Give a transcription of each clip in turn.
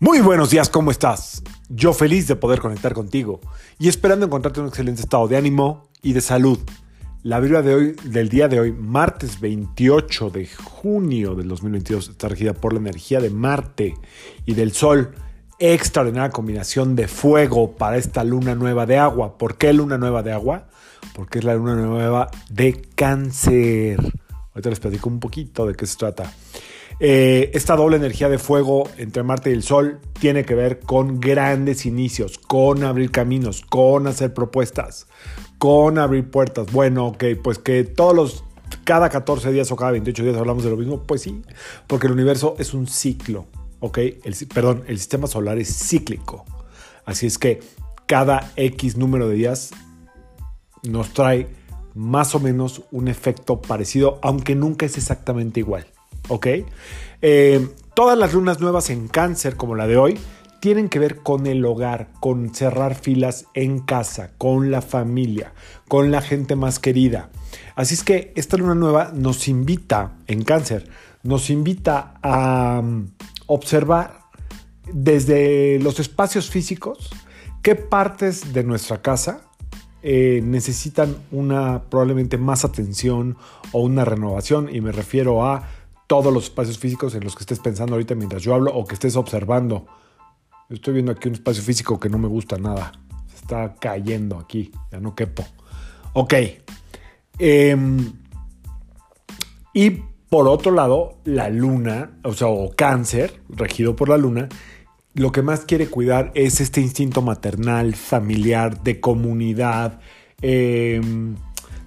Muy buenos días, ¿cómo estás? Yo feliz de poder conectar contigo y esperando encontrarte en un excelente estado de ánimo y de salud. La Biblia de hoy, del día de hoy, martes 28 de junio del 2022, está regida por la energía de Marte y del Sol. Extraordinaria combinación de fuego para esta luna nueva de agua. ¿Por qué luna nueva de agua? Porque es la luna nueva de cáncer. Ahorita les platico un poquito de qué se trata. Eh, esta doble energía de fuego entre Marte y el Sol tiene que ver con grandes inicios, con abrir caminos, con hacer propuestas, con abrir puertas. Bueno, ok, pues que todos los, cada 14 días o cada 28 días hablamos de lo mismo, pues sí, porque el universo es un ciclo, ok, perdón, el sistema solar es cíclico. Así es que cada X número de días nos trae más o menos un efecto parecido, aunque nunca es exactamente igual. ¿Ok? Eh, todas las lunas nuevas en cáncer, como la de hoy, tienen que ver con el hogar, con cerrar filas en casa, con la familia, con la gente más querida. Así es que esta luna nueva nos invita, en cáncer, nos invita a um, observar desde los espacios físicos qué partes de nuestra casa eh, necesitan una probablemente más atención o una renovación y me refiero a todos los espacios físicos en los que estés pensando ahorita mientras yo hablo o que estés observando. Estoy viendo aquí un espacio físico que no me gusta nada. Se está cayendo aquí, ya no quepo. Ok. Em, y por otro lado, la luna, o sea, o cáncer, regido por la luna, lo que más quiere cuidar es este instinto maternal, familiar, de comunidad, em,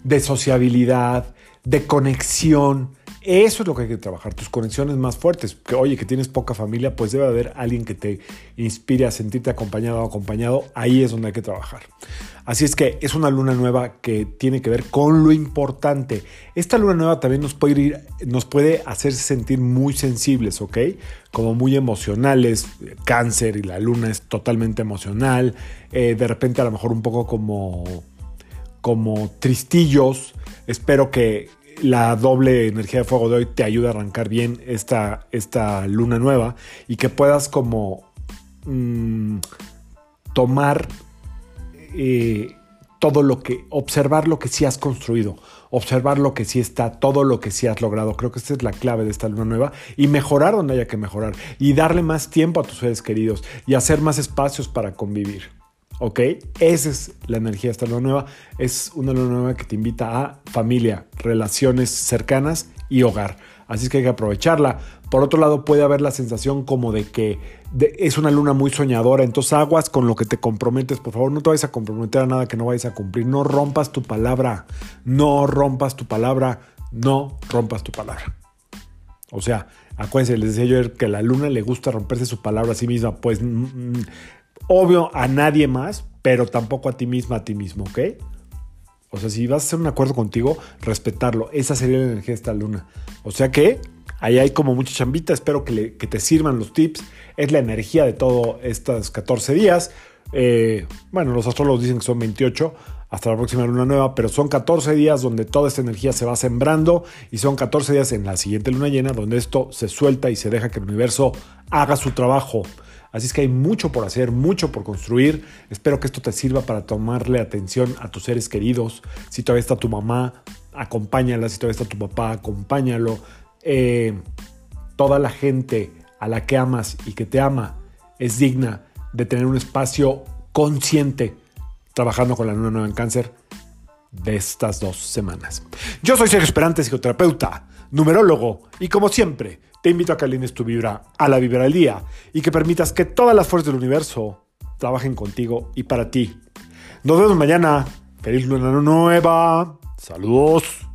de sociabilidad, de conexión eso es lo que hay que trabajar, tus conexiones más fuertes. Que oye, que tienes poca familia, pues debe haber alguien que te inspire a sentirte acompañado o acompañado. Ahí es donde hay que trabajar. Así es que es una luna nueva que tiene que ver con lo importante. Esta luna nueva también nos puede, ir, nos puede hacer sentir muy sensibles, ¿ok? Como muy emocionales. Cáncer y la luna es totalmente emocional. Eh, de repente a lo mejor un poco como, como tristillos. Espero que la doble energía de fuego de hoy te ayuda a arrancar bien esta, esta luna nueva y que puedas como mm, tomar eh, todo lo que, observar lo que sí has construido, observar lo que sí está, todo lo que sí has logrado. Creo que esta es la clave de esta luna nueva y mejorar donde haya que mejorar y darle más tiempo a tus seres queridos y hacer más espacios para convivir. ¿Ok? Esa es la energía de esta luna nueva. Es una luna nueva que te invita a familia, relaciones cercanas y hogar. Así es que hay que aprovecharla. Por otro lado, puede haber la sensación como de que es una luna muy soñadora. Entonces, aguas con lo que te comprometes. Por favor, no te vayas a comprometer a nada que no vayas a cumplir. No rompas tu palabra. No rompas tu palabra. No rompas tu palabra. O sea, acuérdense, les decía yo que a la luna le gusta romperse su palabra a sí misma. Pues mm, mm, obvio a nadie más, pero tampoco a ti misma, a ti mismo, ¿ok? O sea, si vas a hacer un acuerdo contigo, respetarlo. Esa sería la energía de esta luna. O sea que ahí hay como mucha chambita. Espero que, te sirvan los tips. Es la energía de todos estos 14 días. Eh, bueno, los astrólogos dicen que son 28 hasta la próxima luna nueva, pero son 14 días donde toda esta energía se va sembrando y son 14 días en la siguiente luna llena donde esto se suelta y se deja que el universo haga su trabajo. Así es que hay mucho por hacer, mucho por construir. Espero que esto te sirva para tomarle atención a tus seres queridos. Si todavía está tu mamá, acompáñala. Si todavía está tu papá, acompáñalo. Eh, toda la gente a la que amas y que te ama es digna de tener un espacio consciente trabajando con la luna nueva en cáncer de estas dos semanas. Yo soy Sergio Esperante, psicoterapeuta, numerólogo y como siempre te invito a que alines tu vibra a la vibra del día y que permitas que todas las fuerzas del universo trabajen contigo y para ti. Nos vemos mañana. Feliz luna nueva. Saludos.